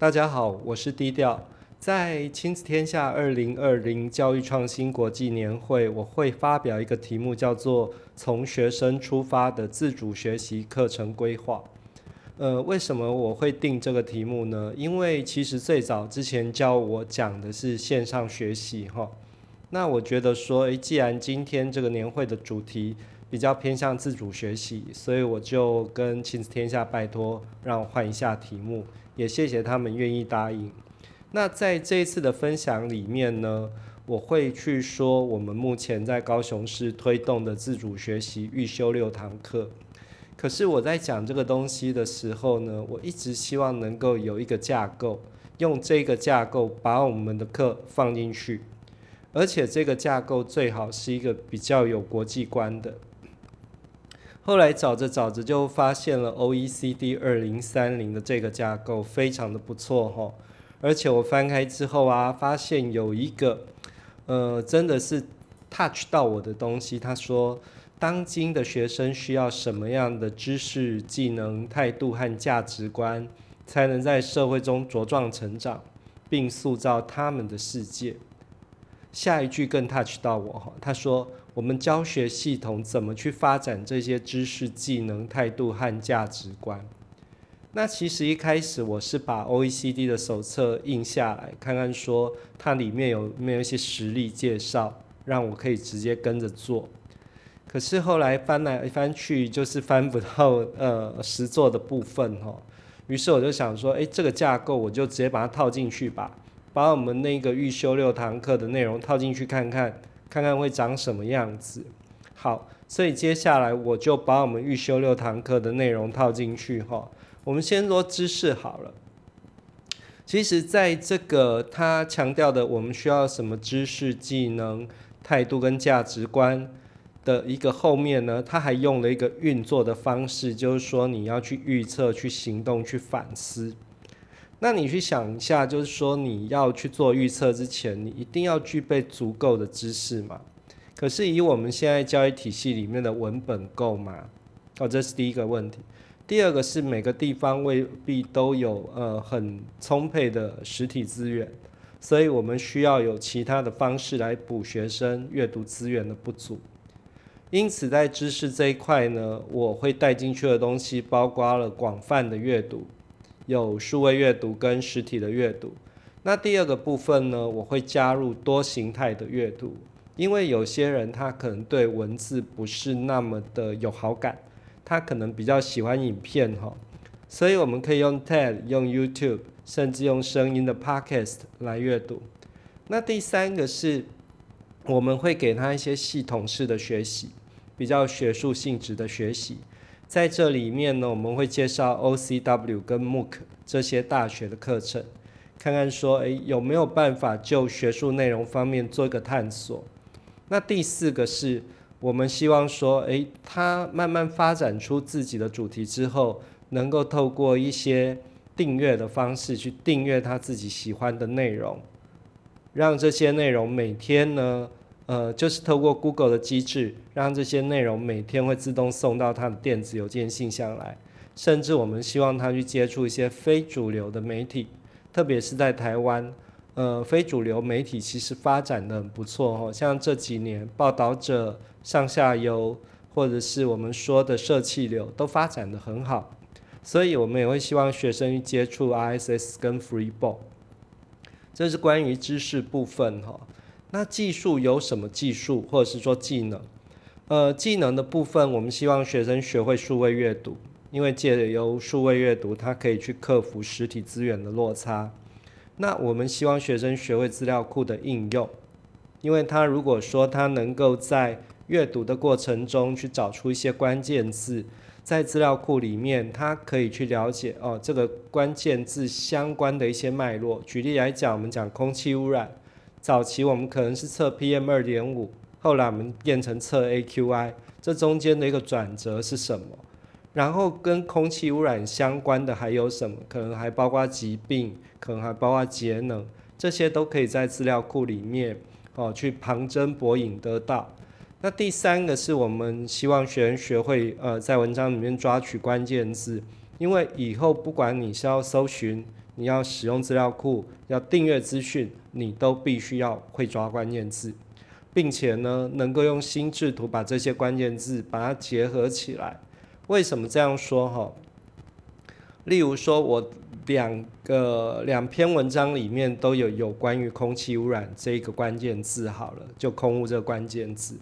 大家好，我是低调。在亲子天下二零二零教育创新国际年会，我会发表一个题目，叫做“从学生出发的自主学习课程规划”。呃，为什么我会定这个题目呢？因为其实最早之前教我讲的是线上学习，哈。那我觉得说，诶，既然今天这个年会的主题比较偏向自主学习，所以我就跟亲子天下拜托，让我换一下题目，也谢谢他们愿意答应。那在这一次的分享里面呢，我会去说我们目前在高雄市推动的自主学习预修六堂课。可是我在讲这个东西的时候呢，我一直希望能够有一个架构，用这个架构把我们的课放进去。而且这个架构最好是一个比较有国际观的。后来找着找着就发现了 OECD 二零三零的这个架构非常的不错哈。而且我翻开之后啊，发现有一个呃真的是 touch 到我的东西。他说，当今的学生需要什么样的知识、技能、态度和价值观，才能在社会中茁壮成长，并塑造他们的世界？下一句更 touch 到我哈，他说我们教学系统怎么去发展这些知识、技能、态度和价值观？那其实一开始我是把 OECD 的手册印下来，看看说它里面有没有一些实例介绍，让我可以直接跟着做。可是后来翻来翻去，就是翻不到呃实做的部分哦。于是我就想说，诶，这个架构我就直接把它套进去吧。把我们那个预修六堂课的内容套进去看看，看看会长什么样子。好，所以接下来我就把我们预修六堂课的内容套进去哈。我们先说知识好了。其实在这个他强调的我们需要什么知识、技能、态度跟价值观的一个后面呢，他还用了一个运作的方式，就是说你要去预测、去行动、去反思。那你去想一下，就是说你要去做预测之前，你一定要具备足够的知识嘛？可是以我们现在教育体系里面的文本够吗？哦，这是第一个问题。第二个是每个地方未必都有呃很充沛的实体资源，所以我们需要有其他的方式来补学生阅读资源的不足。因此在知识这一块呢，我会带进去的东西包括了广泛的阅读。有数位阅读跟实体的阅读，那第二个部分呢，我会加入多形态的阅读，因为有些人他可能对文字不是那么的有好感，他可能比较喜欢影片哈，所以我们可以用 TED、用 YouTube，甚至用声音的 Podcast 来阅读。那第三个是，我们会给他一些系统式的学习，比较学术性质的学习。在这里面呢，我们会介绍 OCW 跟 MOOC 这些大学的课程，看看说，诶有没有办法就学术内容方面做一个探索。那第四个是我们希望说，诶他慢慢发展出自己的主题之后，能够透过一些订阅的方式去订阅他自己喜欢的内容，让这些内容每天呢。呃，就是透过 Google 的机制，让这些内容每天会自动送到他的电子邮件信箱来。甚至我们希望他去接触一些非主流的媒体，特别是在台湾，呃，非主流媒体其实发展的很不错哦。像这几年，报道者、上下游，或者是我们说的社气流，都发展的很好。所以我们也会希望学生去接触 RSS 跟 Freebo。这是关于知识部分哈。那技术有什么技术，或者是说技能？呃，技能的部分，我们希望学生学会数位阅读，因为借由数位阅读，它可以去克服实体资源的落差。那我们希望学生学会资料库的应用，因为他如果说他能够在阅读的过程中去找出一些关键字，在资料库里面，他可以去了解哦这个关键字相关的一些脉络。举例来讲，我们讲空气污染。早期我们可能是测 PM 二点五，后来我们变成测 AQI，这中间的一个转折是什么？然后跟空气污染相关的还有什么？可能还包括疾病，可能还包括节能，这些都可以在资料库里面哦去旁征博引得到。那第三个是我们希望学员学会呃在文章里面抓取关键字，因为以后不管你是要搜寻。你要使用资料库，要订阅资讯，你都必须要会抓关键字，并且呢，能够用心智图把这些关键字把它结合起来。为什么这样说哈？例如说，我两个两篇文章里面都有有关于空气污染这一个关键字，好了，就空污这个关键字。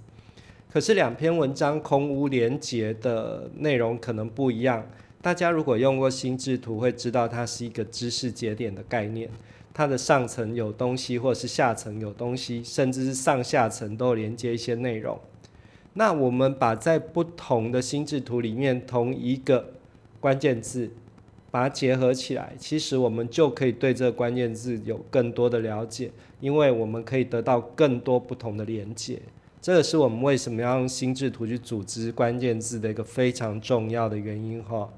可是两篇文章空污连接的内容可能不一样。大家如果用过心智图，会知道它是一个知识节点的概念。它的上层有东西，或是下层有东西，甚至是上下层都连接一些内容。那我们把在不同的心智图里面同一个关键字，把它结合起来，其实我们就可以对这个关键字有更多的了解，因为我们可以得到更多不同的连接。这个是我们为什么要用心智图去组织关键字的一个非常重要的原因哈。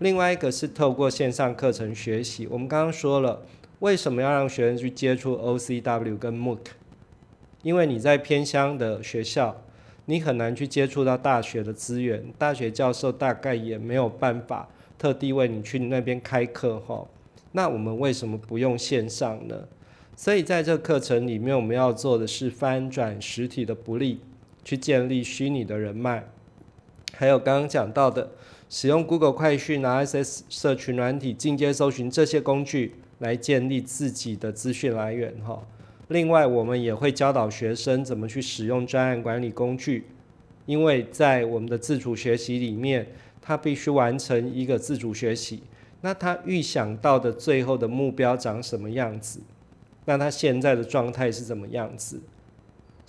另外一个是透过线上课程学习。我们刚刚说了，为什么要让学生去接触 OCW 跟 MOOC？因为你在偏乡的学校，你很难去接触到大学的资源，大学教授大概也没有办法特地为你去那边开课哈。那我们为什么不用线上呢？所以在这课程里面，我们要做的是翻转实体的不利，去建立虚拟的人脉，还有刚刚讲到的。使用 Google 快讯、RSS 社群软体、进阶搜寻这些工具来建立自己的资讯来源哈。另外，我们也会教导学生怎么去使用专案管理工具，因为在我们的自主学习里面，他必须完成一个自主学习。那他预想到的最后的目标长什么样子？那他现在的状态是怎么样子？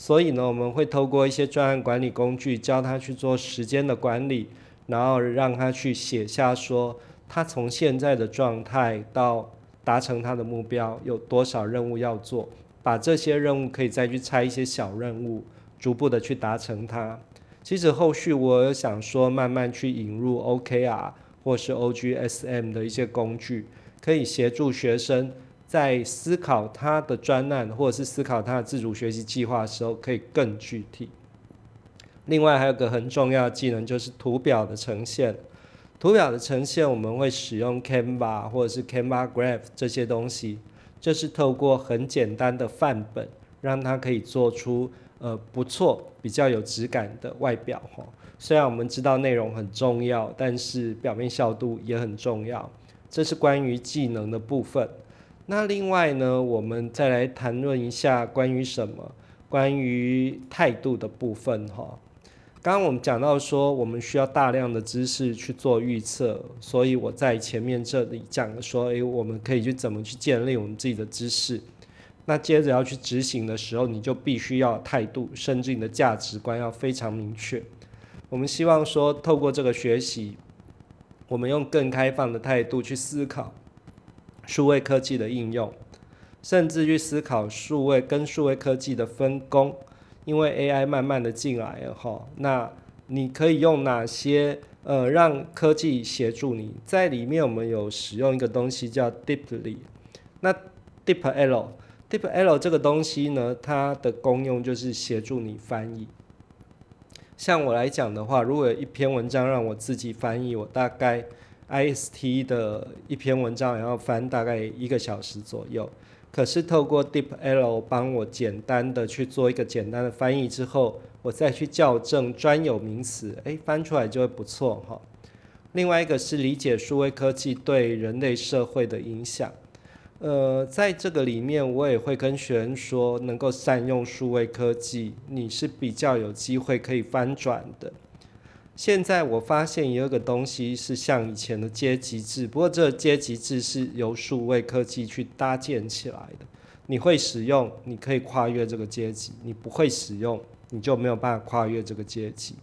所以呢，我们会透过一些专案管理工具教他去做时间的管理。然后让他去写下说，他从现在的状态到达成他的目标有多少任务要做，把这些任务可以再去拆一些小任务，逐步的去达成它。其实后续我有想说，慢慢去引入 OKR 或是 OGSM 的一些工具，可以协助学生在思考他的专案或者是思考他的自主学习计划的时候，可以更具体。另外还有个很重要的技能，就是图表的呈现。图表的呈现，我们会使用 Canva 或者是 Canva Graph 这些东西，就是透过很简单的范本，让它可以做出呃不错、比较有质感的外表哈。虽然我们知道内容很重要，但是表面效度也很重要。这是关于技能的部分。那另外呢，我们再来谈论一下关于什么？关于态度的部分哈。刚刚我们讲到说，我们需要大量的知识去做预测，所以我在前面这里讲说，诶，我们可以去怎么去建立我们自己的知识。那接着要去执行的时候，你就必须要态度，甚至你的价值观要非常明确。我们希望说，透过这个学习，我们用更开放的态度去思考数位科技的应用，甚至去思考数位跟数位科技的分工。因为 AI 慢慢的进来了哈，那你可以用哪些呃让科技协助你？在里面我们有使用一个东西叫 Deeply，那 DeepL，DeepL 这个东西呢，它的功用就是协助你翻译。像我来讲的话，如果有一篇文章让我自己翻译，我大概 IST 的一篇文章也要翻大概一个小时左右。可是透过 DeepL 帮我简单的去做一个简单的翻译之后，我再去校正专有名词，诶，翻出来就会不错哈。另外一个是理解数位科技对人类社会的影响，呃，在这个里面我也会跟学生说，能够善用数位科技，你是比较有机会可以翻转的。现在我发现有一个东西是像以前的阶级制，不过这个阶级制是由数位科技去搭建起来的。你会使用，你可以跨越这个阶级；你不会使用，你就没有办法跨越这个阶级。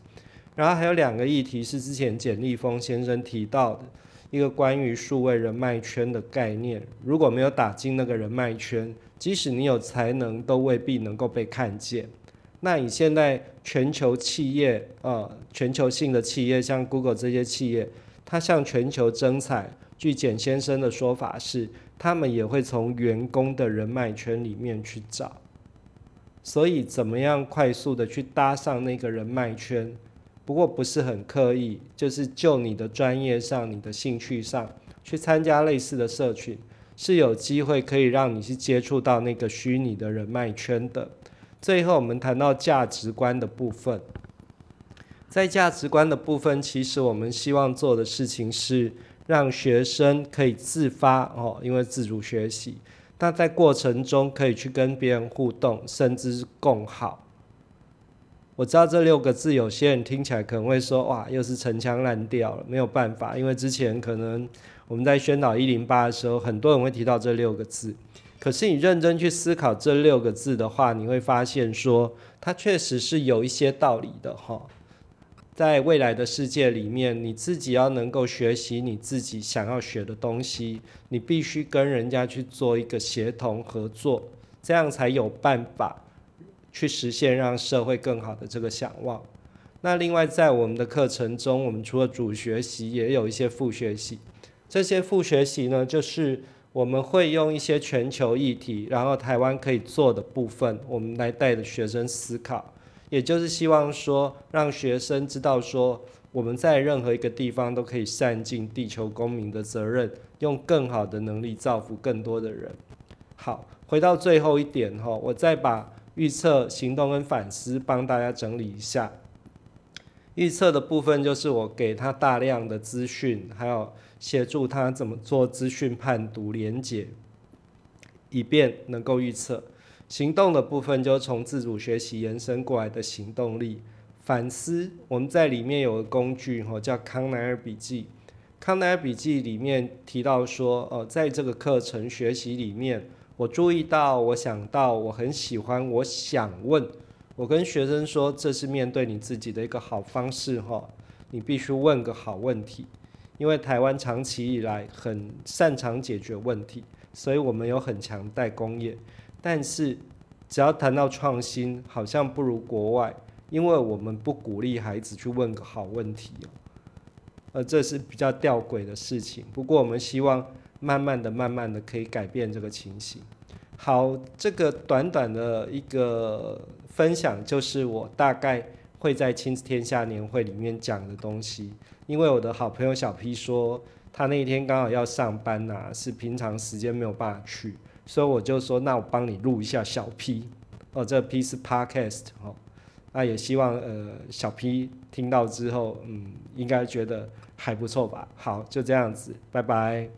然后还有两个议题是之前简立峰先生提到的一个关于数位人脉圈的概念。如果没有打进那个人脉圈，即使你有才能，都未必能够被看见。那你现在全球企业，呃，全球性的企业，像 Google 这些企业，它向全球征才，据简先生的说法是，他们也会从员工的人脉圈里面去找。所以怎么样快速的去搭上那个人脉圈？不过不是很刻意，就是就你的专业上、你的兴趣上去参加类似的社群。是有机会可以让你去接触到那个虚拟的人脉圈的。最后，我们谈到价值观的部分，在价值观的部分，其实我们希望做的事情是让学生可以自发哦，因为自主学习，那在过程中可以去跟别人互动，甚至是共好。我知道这六个字，有些人听起来可能会说：“哇，又是陈腔滥调了。”没有办法，因为之前可能我们在宣导一零八的时候，很多人会提到这六个字。可是你认真去思考这六个字的话，你会发现说，它确实是有一些道理的哈。在未来的世界里面，你自己要能够学习你自己想要学的东西，你必须跟人家去做一个协同合作，这样才有办法去实现让社会更好的这个想望。那另外，在我们的课程中，我们除了主学习，也有一些副学习。这些副学习呢，就是。我们会用一些全球议题，然后台湾可以做的部分，我们来带着学生思考，也就是希望说，让学生知道说，我们在任何一个地方都可以善尽地球公民的责任，用更好的能力造福更多的人。好，回到最后一点哈，我再把预测、行动跟反思帮大家整理一下。预测的部分就是我给他大量的资讯，还有。协助他怎么做资讯判读连结，以便能够预测行动的部分，就从自主学习延伸过来的行动力反思。我们在里面有个工具，哈，叫康奈尔笔记。康奈尔笔记里面提到说，呃，在这个课程学习里面，我注意到，我想到，我很喜欢，我想问，我跟学生说，这是面对你自己的一个好方式，哈，你必须问个好问题。因为台湾长期以来很擅长解决问题，所以我们有很强代工业。但是只要谈到创新，好像不如国外，因为我们不鼓励孩子去问个好问题哦。而这是比较吊诡的事情。不过我们希望慢慢的、慢慢的可以改变这个情形。好，这个短短的一个分享，就是我大概会在亲子天下年会里面讲的东西。因为我的好朋友小 P 说，他那一天刚好要上班呐，是平常时间没有办法去，所以我就说，那我帮你录一下小 P，哦，这 P 是 Podcast 哦，那也希望呃小 P 听到之后，嗯，应该觉得还不错吧。好，就这样子，拜拜。